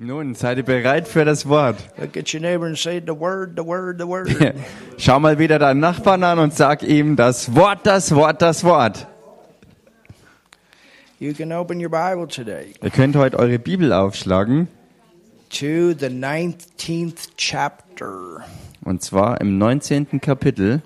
Nun, seid ihr bereit für das Wort? Schau mal wieder deinen Nachbarn an und sag ihm das Wort, das Wort, das Wort. Ihr könnt heute eure Bibel aufschlagen to the 19th chapter. und zwar im 19. Kapitel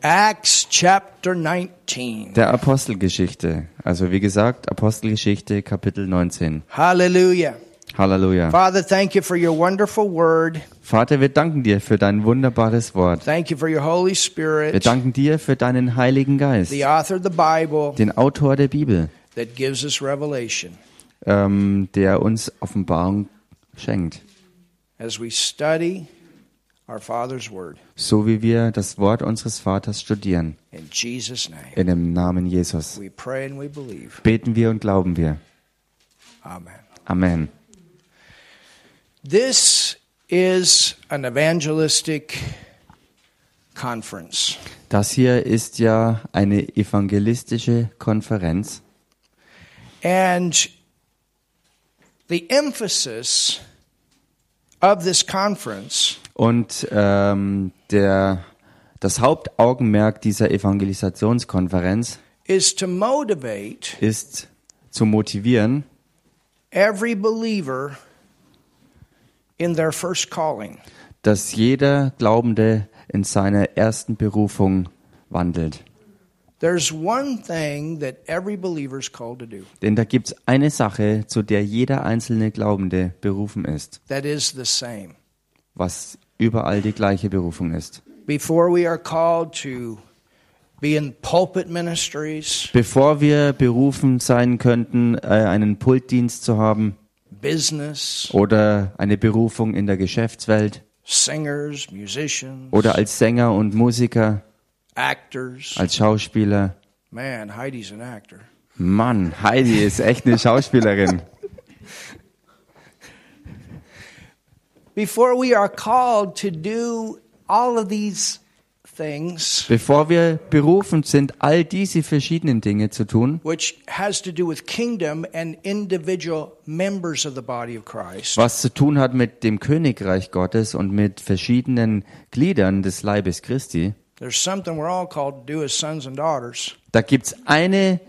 Acts chapter 19. der Apostelgeschichte. Also wie gesagt, Apostelgeschichte Kapitel 19. Hallelujah. Halleluja. Father, thank you for your wonderful word. Vater, wir danken dir für dein wunderbares Wort. Thank you for your Holy Wir Spirit, danken dir für deinen Heiligen Geist, the author of the Bible den Autor der Bibel, that gives us revelation. ähm, der uns Offenbarung schenkt. As we study. So wie wir das Wort unseres Vaters studieren. In Jesus' name, In dem Namen Jesus. Beten wir und glauben wir. Amen. Amen. This is an evangelistic conference. Das hier ist ja eine evangelistische Konferenz. And the emphasis of this conference Und ähm, der, das Hauptaugenmerk dieser Evangelisationskonferenz is to motivate ist zu motivieren, every believer in their first calling. dass jeder Glaubende in seiner ersten Berufung wandelt. There's one thing that every believer is called to do. Denn da gibt es eine Sache, zu der jeder einzelne Glaubende berufen ist, That is the same. was überall die gleiche Berufung ist. Before we are called to be in pulpit ministries, Bevor wir berufen sein könnten, äh, einen Pultdienst zu haben business, oder eine Berufung in der Geschäftswelt singers, musicians, oder als Sänger und Musiker, actors. als Schauspieler. Man, Heidi's an actor. Mann, Heidi ist echt eine Schauspielerin. Before we are called to do all of these things, Bevor wir berufen sind, all diese verschiedenen Dinge zu tun, which has to do with kingdom and individual members of the body of Christ, was zu tun hat mit dem Königreich Gottes und mit verschiedenen Gliedern des Leibes Christi, there's something we're all called to do as sons and daughters. da gibt's eine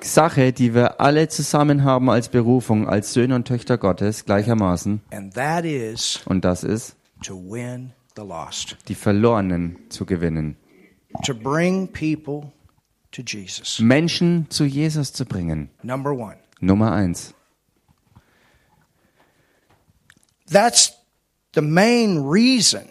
Sache, die wir alle zusammen haben als Berufung, als Söhne und Töchter Gottes gleichermaßen, und das ist, die Verlorenen zu gewinnen, to bring people to Jesus. Menschen zu Jesus zu bringen. Number one. Nummer eins. That's the main reason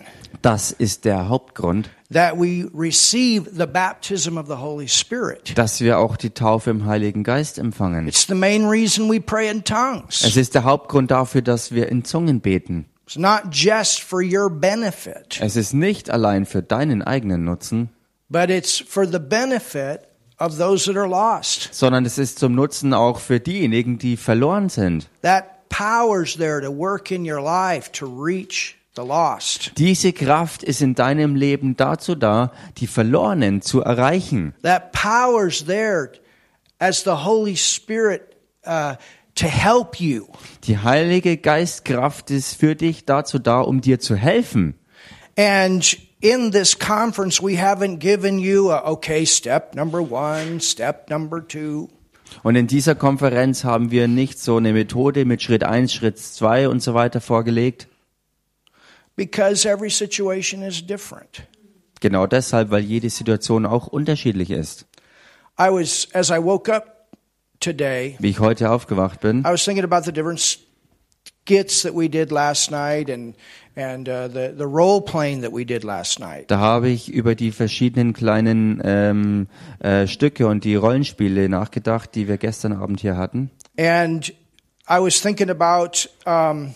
Das ist der Hauptgrund, that we receive the baptism of the Holy Spirit. dass wir auch die Taufe im Heiligen Geist empfangen. It's the main reason we pray in tongues. Es ist der Hauptgrund dafür, dass wir in Zungen beten. It's not just for your benefit, Es ist nicht allein für deinen eigenen Nutzen, but it's for the benefit of those that are lost. sondern es ist zum Nutzen auch für diejenigen, die verloren sind. That power's there to work in your life to reach. Diese Kraft ist in deinem Leben dazu da, die Verlorenen zu erreichen. That power's there as the Holy Spirit uh, to help you. Die Heilige Geistkraft ist für dich dazu da, um dir zu helfen. And in this conference, we haven't given you a, okay, step number one, step number two. Und in dieser Konferenz haben wir nicht so eine Methode mit Schritt 1, Schritt 2 und so weiter vorgelegt. Because every situation is different. Genau deshalb, weil jede Situation auch unterschiedlich ist. I was, as I woke up today, Wie ich heute aufgewacht bin, I was thinking about the different skits that we did last night and, and uh, the, the role playing that we did last night. da habe ich über die verschiedenen kleinen ähm, äh, Stücke und die Rollenspiele nachgedacht, die wir gestern Abend hier hatten. And I was thinking about um,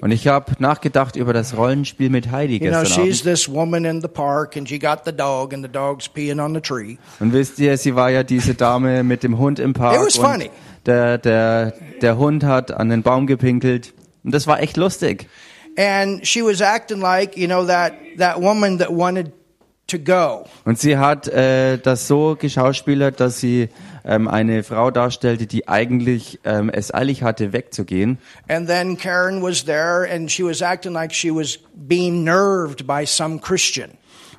Und ich habe nachgedacht über das Rollenspiel mit Heidi You know, gestern she's Abend. this woman in the park and she got the dog and the dog's peeing on the tree. Und wisst ihr, sie war ja diese Dame mit dem Hund im Park. It was funny. Der, der, der Hund hat an den Baum gepinkelt. Und das war echt lustig. And she was acting like, you know, that, that woman that wanted to go. Und sie hat äh, das so geschauspielert, dass sie ähm, eine Frau darstellte, die eigentlich ähm, es eilig hatte, wegzugehen. And then Karen was there and she was acting like she was being nerved by some Christian.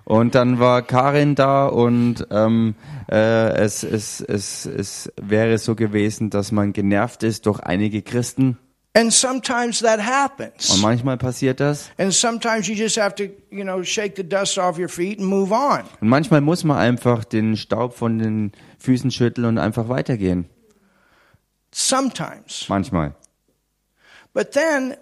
Und dann war Karin da und ähm, äh, es, es, es, es wäre so gewesen, dass man genervt ist durch einige Christen. And sometimes that Und happens. manchmal passiert das. And sometimes you just have to, you know, shake the dust off your feet and move on. Und manchmal muss man einfach den Staub von den Füßen schütteln und einfach weitergehen. Sometimes. Manchmal. But then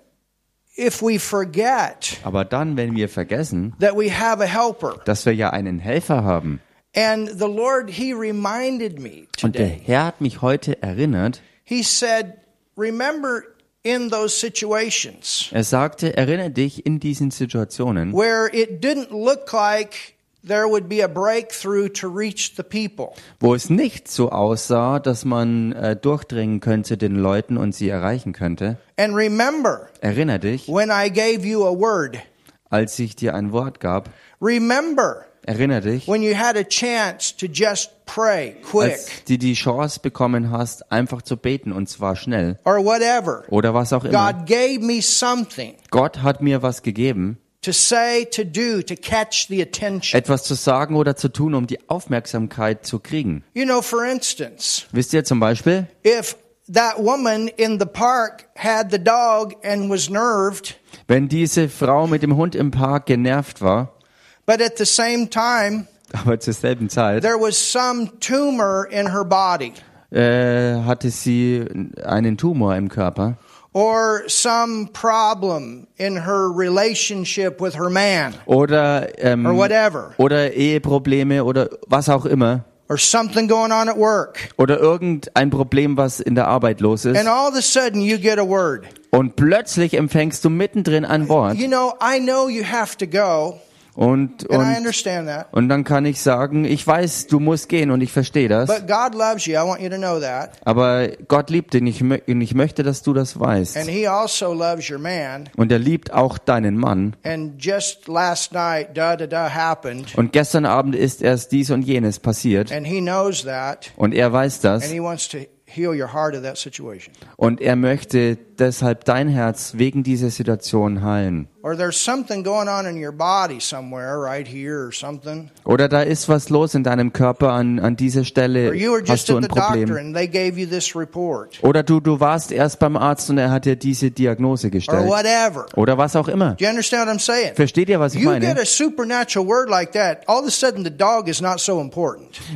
if we forget Aber dann, wenn wir vergessen, that we have a helper, dass wir ja einen Helfer haben. and the Lord, He reminded me Und der today. Herr hat mich heute erinnert. He said, Remember in those situations Er sagte, erinnere dich in diesen Situationen, where it didn't look like there would be a breakthrough to reach the people. wo es nicht so aussah, dass man äh, durchdringen könnte den Leuten und sie erreichen könnte. And remember Erinnere dich, when I gave you a word. als ich dir ein Wort gab. Remember Erinnere dich, when you had a chance to just pray quick als du die Chance bekommen hast, einfach zu beten und zwar schnell or whatever. oder was auch immer. God gave me something Gott hat mir was gegeben, to say, to do, to catch the attention. etwas zu sagen oder zu tun, um die Aufmerksamkeit zu kriegen. You know, for instance, Wisst ihr zum Beispiel, if that woman in the park had the dog and was nerved, wenn diese Frau mit dem Hund im Park genervt war, but at the same time, aber zur selben Zeit there was some tumor in her body. äh, hatte sie einen Tumor im Körper. Or some problem in her relationship with her man. Oder ähm, or whatever. oder Eheprobleme oder was auch immer. Or something going on at work. oder irgendein Problem, was in der Arbeit los ist. And all of a sudden you get a word. und plötzlich empfängst du mittendrin ein Wort. You know, I know you have to go, und and I und understand that. und dann kann ich sagen, ich weiß, du musst gehen und ich verstehe das, But God loves you. I want you to know that. aber Gott liebt dich und ich, möchte, dass du das And weißt. He also loves your man. Und er liebt auch deinen Mann. And just last night, da da da happened. Und gestern Abend ist erst dies und jenes passiert And He knows that. und er weiß das And He wants to heal your heart of that situation. und er möchte deshalb dein Herz wegen dieser Situation heilen. Or there's something going on in your body somewhere, right here or something. Oder da ist was los in deinem Körper an, an dieser Stelle, Or you were hast just du ein Problem. Oder du, du warst erst beim Arzt und er hat dir diese Diagnose Or gestellt. whatever. Oder was auch immer. Do you understand what I'm saying? Versteht ihr, was ich meine?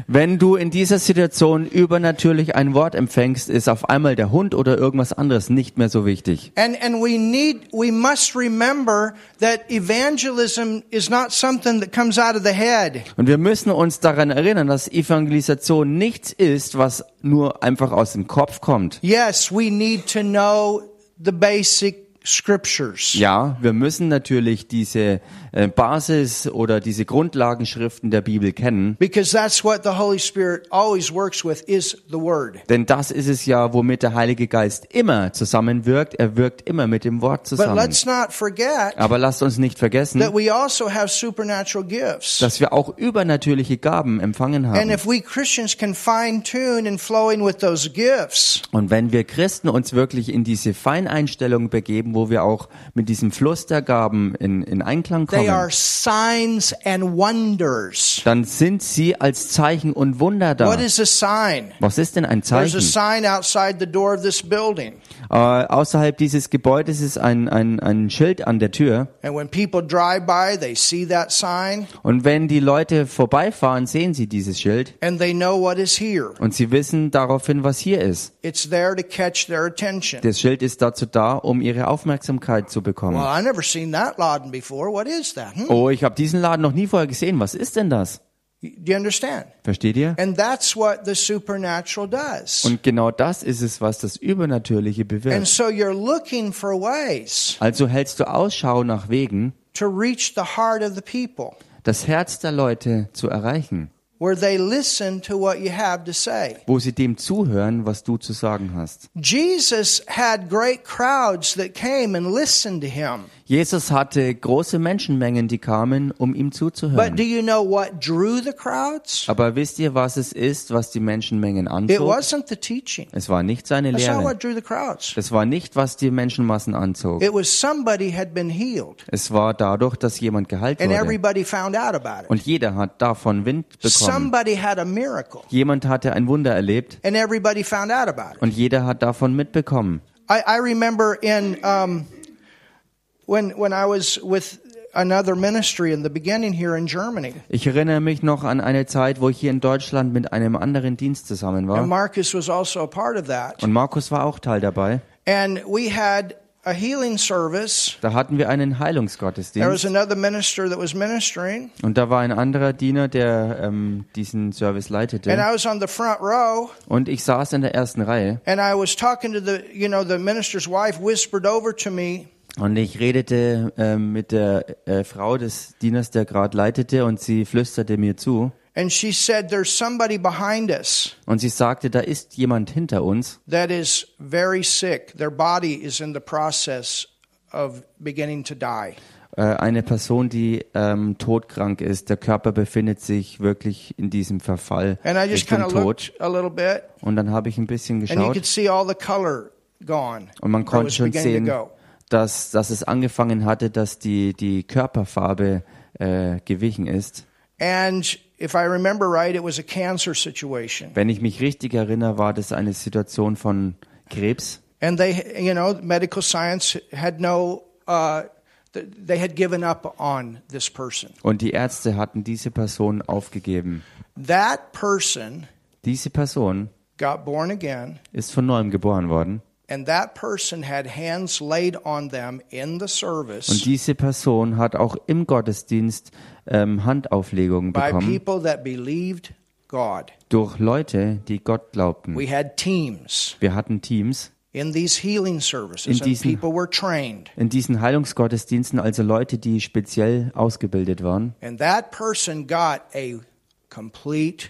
Wenn du in dieser Situation übernatürlich ein Wort empfängst, ist auf einmal der Hund oder irgendwas anderes nicht mehr so wichtig. And and we need we must remember that evangelism is not something that comes out of the head. Und wir müssen uns daran erinnern, dass Evangelisation nichts ist, was nur einfach aus dem Kopf kommt. Yes, we need to know the basic scriptures. Ja, wir müssen natürlich diese Basis oder diese Grundlagenschriften der Bibel kennen, Because that's what the Holy Spirit always works with is the word. denn das ist es ja, womit der Heilige Geist immer zusammenwirkt. Er wirkt immer mit dem Wort But zusammen. let's not forget Aber lasst uns nicht vergessen, that we also have supernatural gifts. dass wir auch übernatürliche Gaben empfangen And haben. if we Christians can fine tune in flowing with those gifts, Und wenn wir Christen uns wirklich in diese Feineinstellung begeben, wo wir auch mit diesem Fluss der Gaben in, in Einklang are kommen, signs and wonders. dann sind sie als Zeichen und Wunder da. What is a sign? Was ist denn ein There's a Zeichen? sign outside the door of this building. Äh, außerhalb dieses Gebäudes ist ein, ein, ein Schild an der Tür. And when people drive by, they see that sign Und wenn die Leute vorbeifahren, sehen sie dieses Schild. and they know what is here. Und sie wissen daraufhin, was hier ist. It's there to catch their attention. Das Schild ist dazu da, um ihre Aufmerksamkeit zu Well, bekommen. I is that? Hmm? Oh, ich habe diesen Laden noch nie vorher gesehen. Was ist denn das? Do you understand? Versteht ihr? And that's what the supernatural does. Und genau das ist es, was das Übernatürliche And bewirkt. so you're looking for ways Also hältst du Ausschau nach Wegen, to reach the heart of the people das Herz der Leute zu erreichen, where they listen to what you have to say. wo sie dem zuhören, was du zu sagen hast. Jesus had great crowds that came and listened to him. Jesus hatte große Menschenmengen, die kamen, um ihm But do zuzuhören. you know what drew the crowds? Aber wisst ihr, was es ist, was die Menschenmengen It anzog? wasn't the teaching. Es war nicht seine That's not Lehre. what drew the crowds. Es war nicht, was die Menschenmassen anzog. It was somebody had been healed Es war dadurch, dass jemand geheilt and wurde. everybody found out about it. Und jeder hat davon Wind bekommen. Somebody had a miracle Jemand hatte ein Wunder erlebt and everybody found out about it. und jeder hat davon mitbekommen. I, I remember in um, when when I was with another ministry in the beginning here in Germany, Ich erinnere mich noch an eine Zeit, wo ich hier in Deutschland mit einem anderen Dienst zusammen and war. Marcus was also a part of that. Und Markus war auch Teil dabei. And we had a healing service. Da hatten wir einen There was Heilungsgottesdienst. another minister that was ministering, Und da war ein anderer Diener, der ähm, diesen Service and leitete. I was on the front row. Und ich saß in der ersten Reihe And I was talking to the, you know, the minister's wife whispered over to me, und ich redete ähm, mit der äh, Frau des Dieners, der gerade leitete, und sie flüsterte mir zu. and she said, There's somebody behind us Und sie sagte, da ist jemand hinter uns, that is very sick. Their body is in the process of beginning to die. äh, eine Person, die ähm, todkrank ist. Der Körper befindet sich wirklich in diesem Verfall And I just Richtung kind of Tod. looked a little bit, Und dann habe ich ein bisschen and you geschaut could see all the color gone. und man konnte schon sehen. Dass, dass es angefangen hatte, dass die, die Körperfarbe äh, gewichen ist. And if I remember right, it was a cancer situation. Wenn ich mich richtig erinnere, war das eine Situation von Krebs. And they, you know, medical science had no, uh, th- they had given up on this person. Und die Ärzte hatten diese Person aufgegeben. That person Diese Person got born again, ist von neuem geboren worden. And that person had hands laid on them in the Und service diese Person hat auch im Gottesdienst ähm, Handauflegungen by bekommen people that believed God. durch Leute, die Gott glaubten. We had teams Wir hatten Teams in these healing services, In and diesen- people were trained. in diesen Heilungsgottesdiensten, also Leute, die speziell ausgebildet waren. And that person got a complete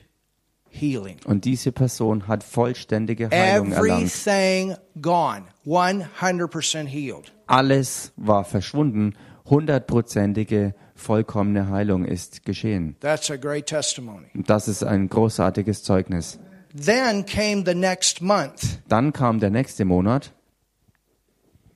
healing. Und diese Person hat vollständige Heilung erlangt. Everything gone, 100% healed. Alles war verschwunden. Hundertprozentige, vollkommene Heilung ist geschehen. That's a great testimony. Das ist ein großartiges Zeugnis. Then came the next month. Dann kam der nächste Monat.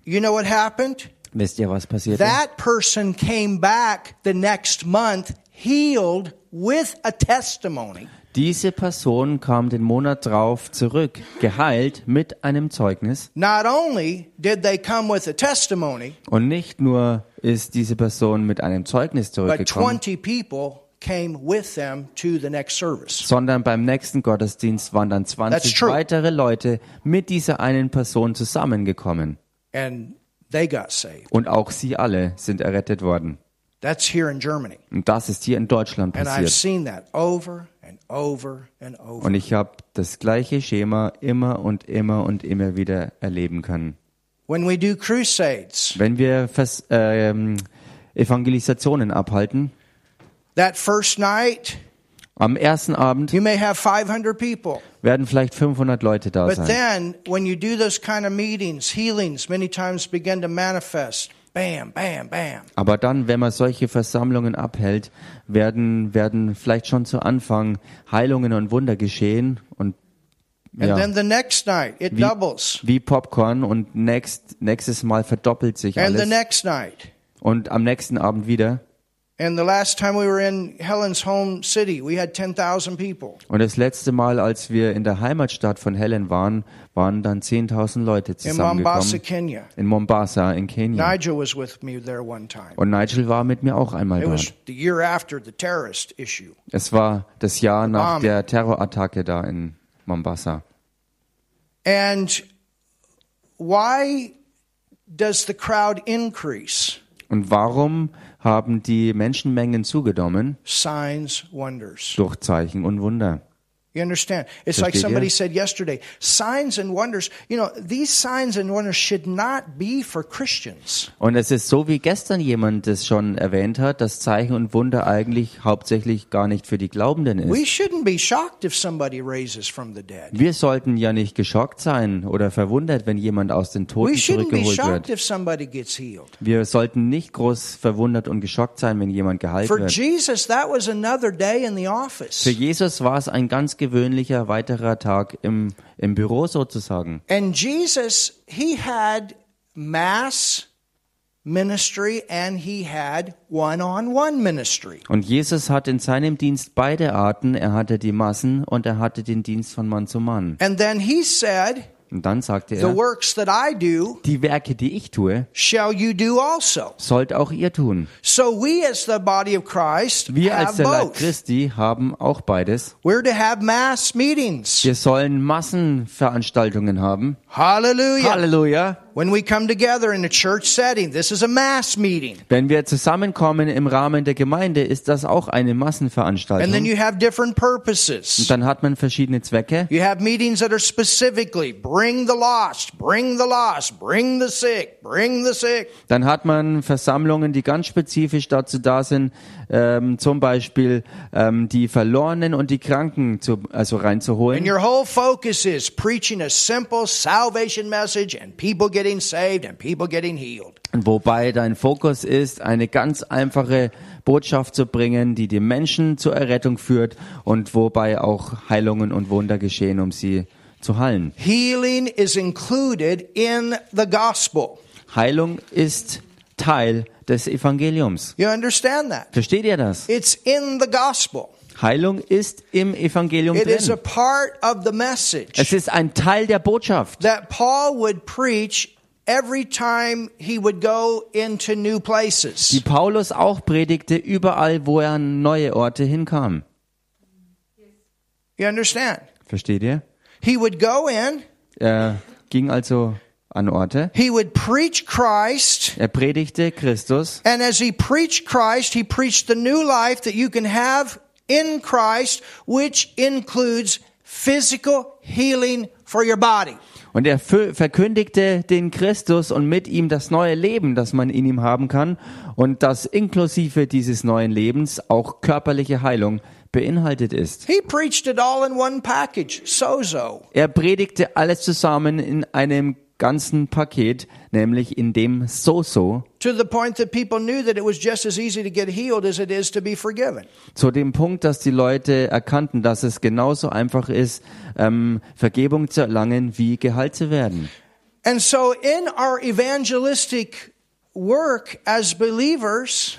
You know what happened? Wisst ihr, was passierte? That person came back the next month healed with a testimony. Diese Person kam den Monat drauf zurück, geheilt mit einem Zeugnis. Not only did they come with a testimony, Und nicht nur ist diese Person mit einem Zeugnis zurückgekommen, 20 people came with them to the next service. sondern beim nächsten Gottesdienst waren dann That's 20 true. weitere Leute mit dieser einen Person zusammengekommen. And they got saved. Und auch sie alle sind errettet worden. That's here in Germany. Und das ist hier in Deutschland And I've passiert. seen that over and over and over. Und ich habe das gleiche Schema immer und immer und immer wieder erleben können. When we do crusades, Wenn wir Vers ähm, Evangelisationen abhalten, that first night, am ersten Abend you may have 500 people. werden vielleicht 500 Leute da But sein. then, when you do those kind of meetings, healings many times begin to manifest. Bam, bam, bam. Aber dann, wenn man solche Versammlungen abhält, werden, werden vielleicht schon zu Anfang Heilungen und Wunder geschehen und And ja, then the next night, it wie, doubles. wie Popcorn und next, nächstes Mal verdoppelt sich And alles. Und am nächsten Abend wieder. Und das letzte Mal, als wir in der Heimatstadt von Helen waren, waren dann 10.000 Leute In Mombasa, zusammengekommen. Kenya. In Mombasa, in Kenia. Nigel was with me there one time. Und Nigel war mit mir auch einmal It was dort. the year after the terrorist issue. Es war das Jahr nach der Terrorattacke da in Mombasa. And why does the crowd increase? Und warum haben die Menschenmengen zugenommen? Durch Zeichen und Wunder. You understand? It's like Versteht somebody ihr? said yesterday signs and wonders, you know, these signs and wonders should not be for Christians. Und es ist so, wie gestern jemand es schon erwähnt hat, dass Zeichen und Wunder eigentlich hauptsächlich gar nicht für die Glaubenden We ist. shouldn't be shocked if somebody raises from the dead. Wir sollten ja nicht geschockt sein oder verwundert, wenn jemand aus den We Toten shouldn't be zurückgeholt shocked wird. if somebody gets healed. Wir sollten nicht groß verwundert und geschockt sein, wenn jemand geheilt For wird. Jesus, that was another day in the Für office. Jesus war es ein ganz gewöhnlicher weiterer Tag im, im Büro sozusagen. And Jesus, he had mass ministry and he had one on one ministry. Und Jesus hat in seinem Dienst beide Arten. Er hatte die Massen und er hatte den Dienst von Mann zu Mann. And then he said, Und dann sagte The er, works that I do die Werke, die ich tue, shall you do also. sollt auch ihr tun. So we as the body of Christ Wir als have der Leib. Christi haben auch beides. We're to have mass meetings. Wir sollen Massenveranstaltungen haben. Hallelujah. Halleluja. When we come together in a church setting, this is a mass meeting. Wenn wir zusammenkommen im Rahmen der Gemeinde, ist das auch eine And then Massenveranstaltung. you have different purposes. Und dann hat man verschiedene Zwecke. You have meetings that are specifically bring the lost, bring the lost, bring the sick, bring the sick. Dann hat man Versammlungen, die ganz spezifisch dazu da sind, ähm, zum Beispiel ähm, die Verlorenen und die Kranken zu, also And reinzuholen. your whole focus is preaching a simple salvation message and people getting saved and people getting healed. Wobei dein Fokus ist, eine ganz einfache Botschaft zu bringen, die die Menschen zur Errettung führt und wobei auch Heilungen und Wunder geschehen, um sie zu heilen. Healing is included in the gospel. Heilung ist Teil des Evangeliums. You understand that? Versteht ihr das? It's in the gospel. Heilung ist im Evangelium It is a drin. part of the Es ist ein Teil der Botschaft. that Paul would preach every time he would go into new die places. Paulus auch predigte überall, wo er an neue Orte hinkam. You understand? Versteht ihr? He would go in, Er ging also an Orte. he would preach Christ, Er predigte Christus. and as he preached Christ, he preached the new life that you can have in Christ, which includes physical healing for your body. Und er verkündigte den Christus und mit ihm das neue Leben, das man in ihm haben kann. Und das inklusive dieses neuen Lebens auch körperliche Heilung beinhaltet ist. He preached it all in one package, sozo. Er predigte alles zusammen in einem ganzen Paket, nämlich in dem So-So, To the point that people knew that it was just as easy to get healed as it is to be forgiven. zu dem Punkt, dass die Leute erkannten, dass es genauso einfach ist, ähm, Vergebung zu erlangen, wie geheilt zu werden. And so in our evangelistic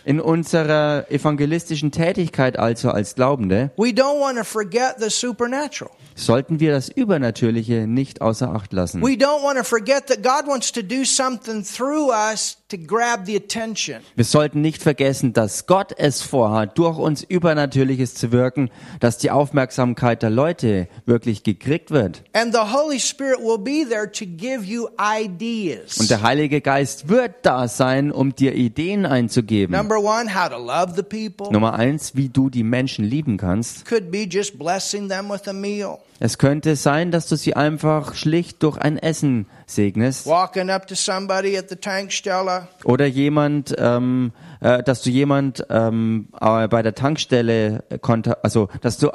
In unserer evangelistischen Tätigkeit also als Glaubende we don't want to forget the supernatural. sollten wir das Übernatürliche nicht außer Acht lassen. We don't want to forget that God wants to do something through us to grab the attention. Wir sollten nicht vergessen, dass Gott es vorhat, durch uns Übernatürliches zu wirken, dass die Aufmerksamkeit der Leute wirklich gekriegt wird. And the Holy Spirit will be there to give you ideas. Und der Heilige Geist wird da sein, um dir Ideen einzugeben. Number one, how to love the people. Nummer eins, wie du die Menschen lieben kannst. Could be just blessing them with a meal. Es könnte sein, dass du sie einfach schlicht durch ein Essen segnest. Walking up to somebody at the Tankstelle. Oder jemand, ähm, äh, dass du jemand ähm, äh, bei der Tankstelle konnte, also dass du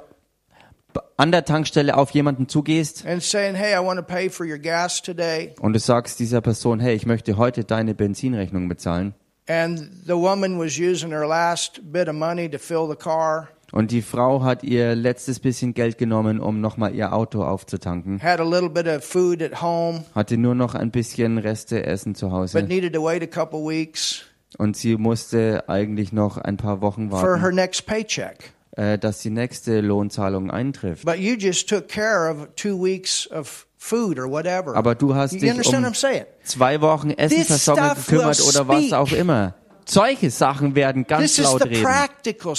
an der Tankstelle auf jemanden zugehst and saying, Hey, I want to pay for your gas today. und du sagst dieser Person, hey, ich möchte heute deine Benzinrechnung bezahlen. And the woman was using her last bit of money to fill the car, Und die Frau hat ihr letztes bisschen Geld genommen, um nochmal ihr Auto aufzutanken. had a little bit of food at home, Hatte nur noch ein bisschen Reste Essen zu but Hause. needed to wait a couple weeks Und sie musste eigentlich noch ein paar Wochen for her warten, next paycheck. äh, dass die nächste Lohnzahlung eintrifft. But you just took care of two weeks of food or whatever. Aber du hast you dich understand what um I'm saying? zwei Wochen Essenversorgung stuff gekümmert oder was speak. auch immer. Solche Sachen werden ganz This is laut reden.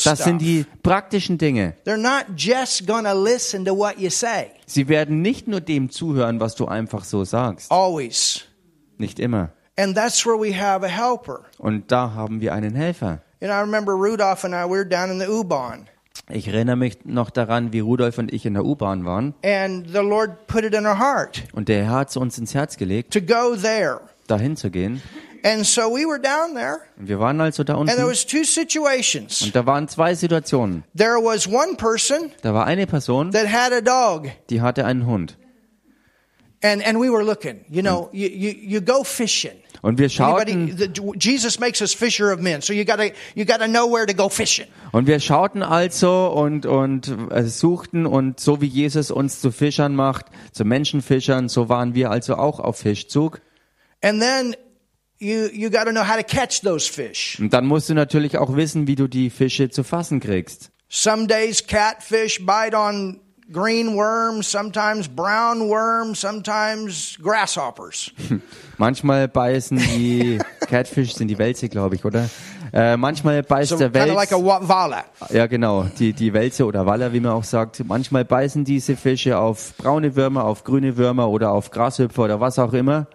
Das sind die praktischen Dinge. They're not just going to listen to what you say. Sie werden nicht nur dem zuhören, was du einfach so sagst. Always. Nicht immer. And that's where we have a helper. Und da haben wir einen Helfer. Know, I remember Rudolph and I, we were down in the U-Bahn. Ich erinnere mich noch daran, wie Rudolf und ich in der U-Bahn waren. and the Lord put it in our heart Und der Herr hat es uns ins Herz gelegt, to go there. dahin zu gehen. And so we were down there, Und wir waren also da and there unten. was two situations. Und da waren zwei Situationen. There was one person Da war eine Person, that had a dog, die hatte einen Hund. and and we were looking. You know, you you, you go fishing. Und wir schauten, Jesus makes us fisher of men, so you gotta you gotta know where to go fishing. und wir schauten also und, und äh, suchten und so wie Jesus uns zu Fischern macht, zu Menschenfischern, so waren wir also auch auf Fischzug. And then you you got to know how to catch those fish. Und dann musst du natürlich auch wissen, wie du die Fische zu fassen kriegst. Some days catfish bite on green worms, sometimes brown worms, sometimes grasshoppers. Manchmal beißen die Catfish, sind die Wälze, glaube ich, oder? Äh, manchmal beißt So der like Wels, vala. ja genau, die, die Wälze oder Waller, wie man auch sagt. Manchmal beißen diese Fische auf braune Würmer, auf grüne Würmer oder auf Grashüpfer oder was auch immer.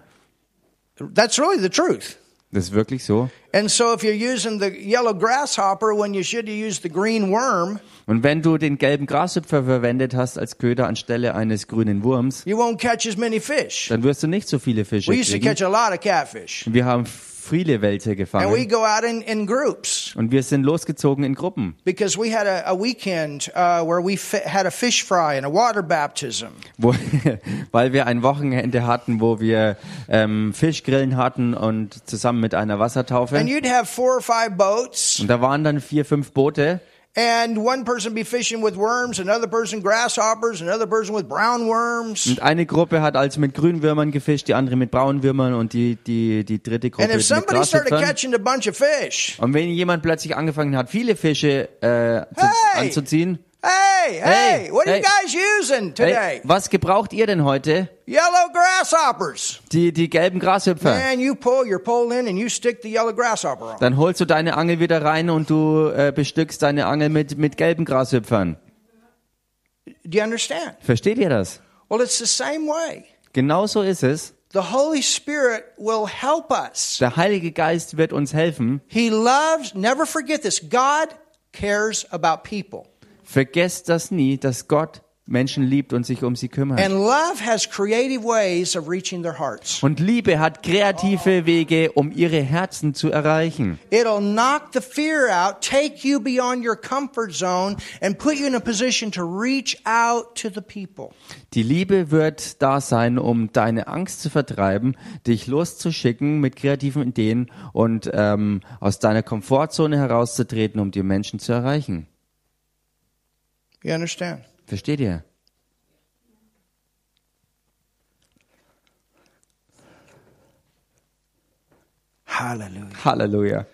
That's really the truth. Das ist wirklich so. And so if you're using the yellow grasshopper when you should use the green worm, Und wenn du den gelben Grashüpfer verwendet hast als Köder anstelle eines grünen Wurms, you won't catch as many fish. dann wirst du nicht so viele Fische We used to kriegen. catch a lot of catfish. Wir haben viele Wälze And we gefangen. go out in, in groups. Und wir sind losgezogen in Gruppen, because we had a, a weekend uh, where we had a fish fry and a water baptism. wo, weil wir ein Wochenende hatten, wo wir ähm, Fischgrillen hatten und zusammen mit einer Wassertaufe. And you'd have four or five boats, Und da waren dann vier, fünf Boote and one person be fishing with worms, another person grasshoppers, another person with brown worms. und eine Gruppe hat also mit Grünwürmern gefischt, die andere mit Braunwürmern und die, die, die dritte Gruppe And if mit somebody started Grashüpfern. catching a bunch of fish, Und wenn jemand plötzlich angefangen hat, viele Fische äh, zu, Hey! anzuziehen, hey, hey, what are you guys using today? hey, was gebraucht ihr denn heute? Yellow grasshoppers. Die, die gelben Grashüpfer. Man, you pull your pole in and you stick the yellow grasshopper on. Dann holst du deine Angel wieder rein und du äh, bestückst deine Angel mit, mit gelben Grashüpfern. Do you understand? Versteht ihr das? Well, it's the same way. Genauso ist es. The Holy Spirit will help us. Der Heilige Geist wird uns helfen. He loves, never forget this, God cares about people. Vergesst das nie, dass Gott Menschen liebt und sich um sie kümmert. And love has creative ways of reaching their hearts. Und Liebe hat kreative Wege, um ihre Herzen zu erreichen. It'll knock the fear out, take you beyond your comfort zone, and put you in a position to reach out to the people. Die Liebe wird da sein, um deine Angst zu vertreiben, dich loszuschicken mit kreativen Ideen und ähm, aus deiner Komfortzone herauszutreten, um die Menschen zu erreichen. You understand? Versteht ihr? Hallelujah. Halleluja.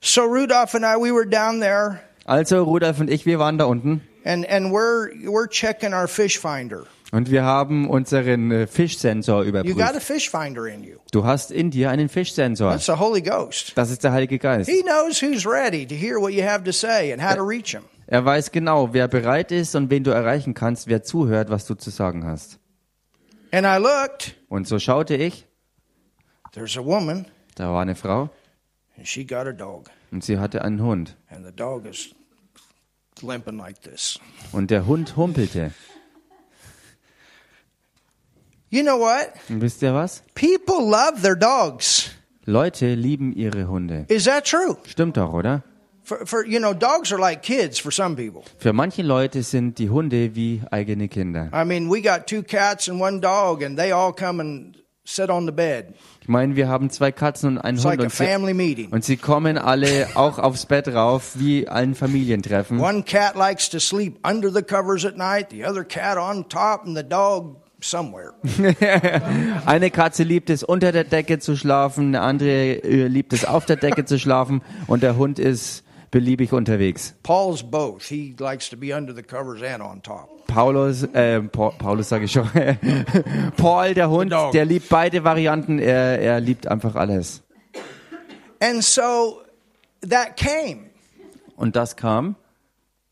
So Rudolph and I, we were down there, Also Rudolf und ich, wir waren da unten and and we're we're checking our fish finder. und wir haben unseren äh, Fischsensor You got a überprüft. fish finder in you. Du hast in dir einen Fischsensor. That's the Holy Ghost. Das ist der Heilige Geist. He knows who's ready to hear what you have to say and how to reach him. Er weiß genau, wer bereit ist und wen du erreichen kannst, wer zuhört, was du zu sagen hast. And I looked. Und so schaute ich, There's a woman, da war eine Frau and she got a dog, und sie hatte einen Hund. and the dog is limping like this. Und der Hund humpelte. You know what? Und wisst ihr was? People love their dogs. Leute lieben ihre Hunde. Is that true? Stimmt doch, oder? For, for you know, dogs are like kids for some people. Für manche Leute sind die Hunde wie eigene Kinder. I mean, we got two cats and one dog, and they all come and sit on the bed. Ich meine, wir haben zwei Katzen und einen It's Hund like und sie, und sie kommen alle auch aufs Bett rauf, wie ein Familientreffen. One cat likes to sleep under the covers at night, the other cat on top, and the dog somewhere. Eine Katze liebt es, unter der Decke zu schlafen, eine andere äh, liebt es, auf der Decke zu schlafen und der Hund ist beliebig unterwegs. Paul's both. He likes to be under the covers and on top. Paulus, äh, Pa- Paulus sage ich schon, Paul, der Hund, der liebt beide Varianten, er, er liebt einfach alles. And so that came. Und das kam,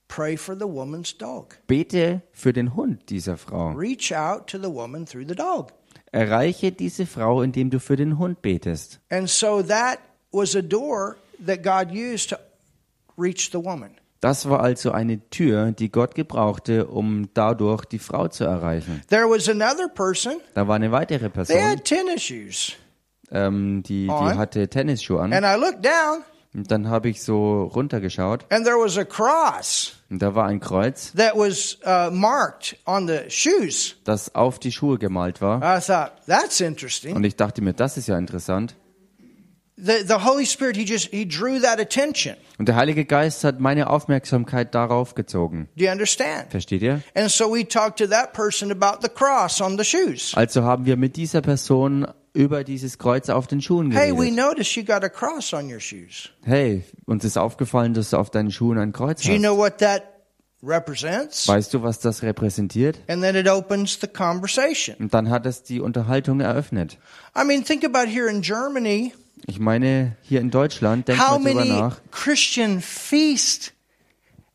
Pray for the woman's dog. bete für den Hund dieser Frau. Reach out to the woman through the dog. Erreiche diese Frau, indem du für den Hund betest. And so that was a door that God used to reach the woman. Das war also eine Tür, die Gott gebrauchte, um dadurch die Frau zu erreichen. There was another person, Da war eine weitere they Person, had tennis shoes. ähm, die, die On. hatte Tennisschuhe an. And I looked down, Und dann habe ich so runtergeschaut and there was a cross und da war ein Kreuz, that was uh, marked on the shoes. das auf die Schuhe gemalt war. I thought, that's interesting. Und ich dachte mir, das ist ja interessant. The, the Holy Spirit, he just, he drew that attention. Und der Heilige Geist hat meine Aufmerksamkeit darauf gezogen. Do you understand? Versteht ihr? And so we talked to that person about the cross on the shoes. Also haben wir mit dieser Person über dieses Kreuz auf den Schuhen Hey, we geredet. noticed you got a cross on your shoes. Hey, uns ist aufgefallen, dass du auf deinen Schuhen ein Kreuz Do you hast. know what that represents? Weißt du, was das repräsentiert? And then it opens the conversation. Und dann hat es die Unterhaltung eröffnet. I mean, think about here in Germany, Ich meine, hier in Deutschland, denk how mal drüber many nach, Christian feasts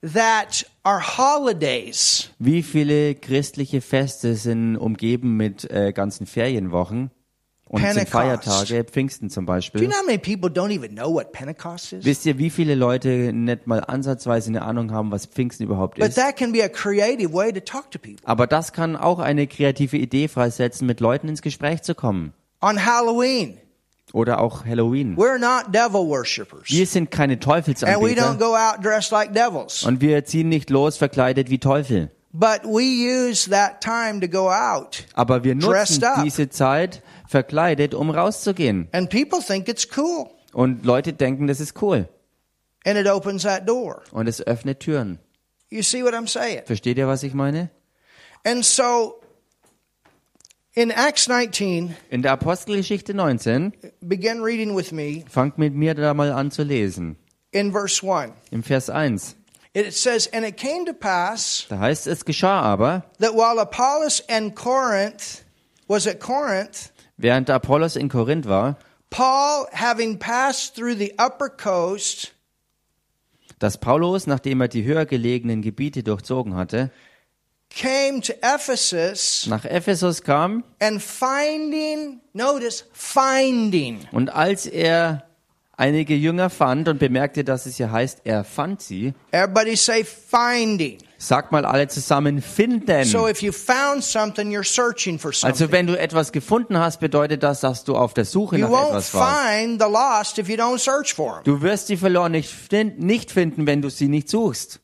that are holidays. wie viele christliche Feste sind umgeben mit äh, ganzen Ferienwochen und sind. Feiertage, Pfingsten zum Do you Beispiel. know how many people don't even know what Pentecost is? Wisst ihr, wie viele Leute nicht mal ansatzweise eine Ahnung haben, was Pfingsten überhaupt But ist? that can be a creative way to talk to people. Aber das kann auch eine kreative Idee freisetzen, mit Leuten ins Gespräch zu kommen. On Halloween, Oder auch Halloween. we're not devil worshippers. Wir sind keine And we don't Teufelsanbeter go out dressed like devils. und wir ziehen nicht los verkleidet wie Teufel. But we use that time to go out. Aber wir Dressed nutzen up. diese Zeit verkleidet, um rauszugehen. And people think it's cool. Und Leute denken, das ist cool. And it opens that door. Und es öffnet Türen. You see what I'm saying? Versteht ihr, was ich meine? And so in Acts 19, In der Apostelgeschichte 19, begin reading with me fangt mit mir da mal an zu lesen. in verse 1. Im Vers 1. It says, And it came to pass Da heißt es, geschah aber, that while Apollos and Corinth was at Corinth, während Apollos in Korinth war, Paul, having passed through the upper coast, dass Paulus, nachdem er die höher gelegenen Gebiete durchzogen hatte, came to Ephesus nach Ephesus kam and finding, notice, finding. und als er einige Jünger fand und bemerkte, dass es hier heißt, er fand sie, Everybody say finding. sagt mal alle zusammen finden. So if you found something, you're searching for something. Also wenn du etwas gefunden hast, bedeutet das, dass du auf der Suche You nach etwas warst. find the lost if you don't search for them. Du wirst die verloren nicht, nicht finden, wenn du sie nicht suchst.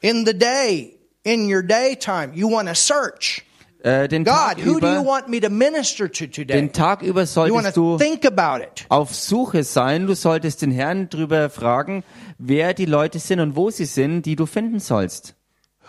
In the day, in your daytime, you want to search. Äh, den, God, Tag who do you über, want me to minister to today? den Tag über solltest du think about it. auf Suche sein. Du solltest den Herrn drüber fragen, wer die Leute sind und wo sie sind, die du finden sollst.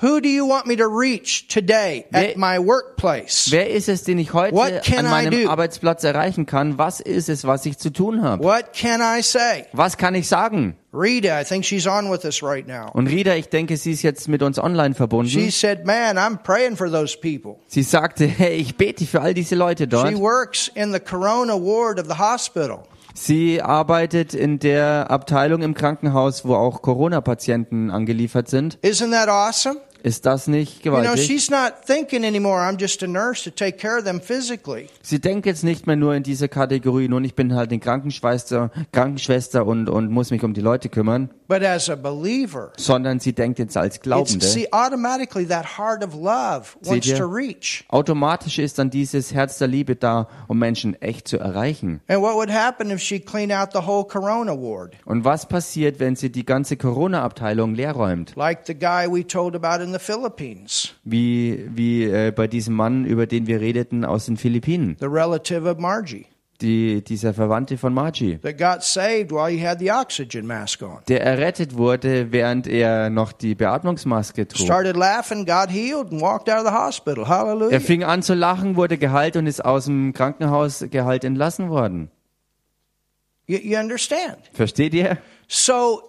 Who do you want me to reach today at my workplace? Wer ist es, den ich heute What can an meinem? Arbeitsplatz erreichen kann? Was ist es, was ich zu tun habe? What can I say? Was kann ich sagen? Rita, I think she's on with us right now. Und Rita, ich denke, sie ist jetzt mit uns online verbunden. She said, Man, I'm praying for those people. Sie sagte, hey, ich bete für all diese Leute She dort. works in the corona ward of the hospital. Sie arbeitet in der Abteilung im Krankenhaus, wo auch Corona-Patienten angeliefert sind. Isn't that awesome? Ist das nicht gewaltig? she's not thinking anymore, I'm just a nurse to take care of them physically. Sie denkt jetzt nicht mehr nur in diese Kategorie, nun ich bin halt eine Krankenschwester, Krankenschwester und, und muss mich um die Leute kümmern, But as a believer, sondern sie denkt jetzt als Glaubende. see, automatically that heart of love wants ihr? to reach. Automatisch ist dann dieses Herz der Liebe da, um Menschen echt zu erreichen. And what would happen if she cleaned out the whole corona ward? Und was passiert, wenn sie die ganze Corona-Abteilung leerräumt? Like the guy we told about in the Philippines, Wie, wie äh, bei diesem Mann, über den wir redeten aus den Philippinen, the relative of Margie die, dieser Verwandte von Margie, that got saved while he had the oxygen mask on. der errettet wurde, während er noch die Beatmungsmaske trug. Started laughing, got healed, and walked out of the hospital. Hallelujah. Er fing an zu lachen, wurde geheilt und ist aus dem Krankenhaus geheilt entlassen worden. You, you understand? Versteht ihr? So